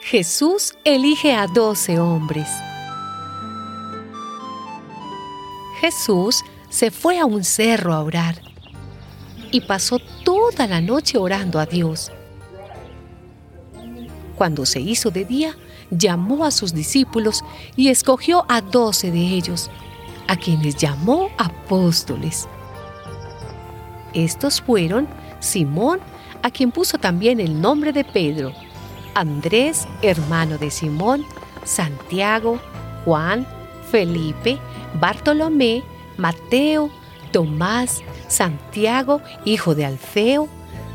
Jesús elige a doce hombres. Jesús se fue a un cerro a orar y pasó toda la noche orando a Dios. Cuando se hizo de día, llamó a sus discípulos y escogió a doce de ellos a quienes llamó apóstoles. Estos fueron Simón, a quien puso también el nombre de Pedro, Andrés, hermano de Simón, Santiago, Juan, Felipe, Bartolomé, Mateo, Tomás, Santiago, hijo de Alfeo,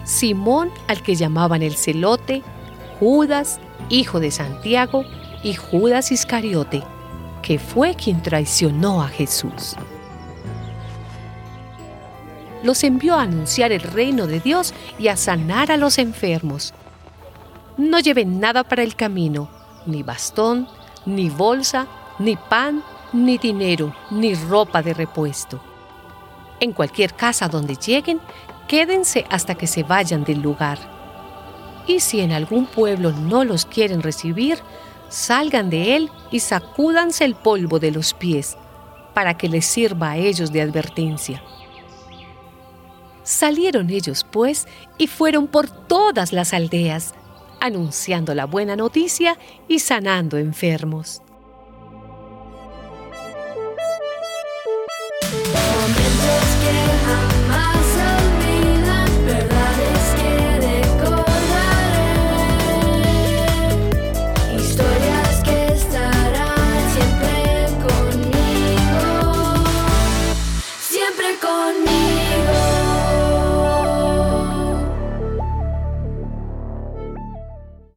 Simón, al que llamaban el celote, Judas, hijo de Santiago, y Judas Iscariote, que fue quien traicionó a Jesús. Los envió a anunciar el reino de Dios y a sanar a los enfermos. No lleven nada para el camino, ni bastón, ni bolsa, ni pan, ni dinero, ni ropa de repuesto. En cualquier casa donde lleguen, quédense hasta que se vayan del lugar. Y si en algún pueblo no los quieren recibir, salgan de él y sacúdanse el polvo de los pies, para que les sirva a ellos de advertencia. Salieron ellos, pues, y fueron por todas las aldeas, anunciando la buena noticia y sanando enfermos.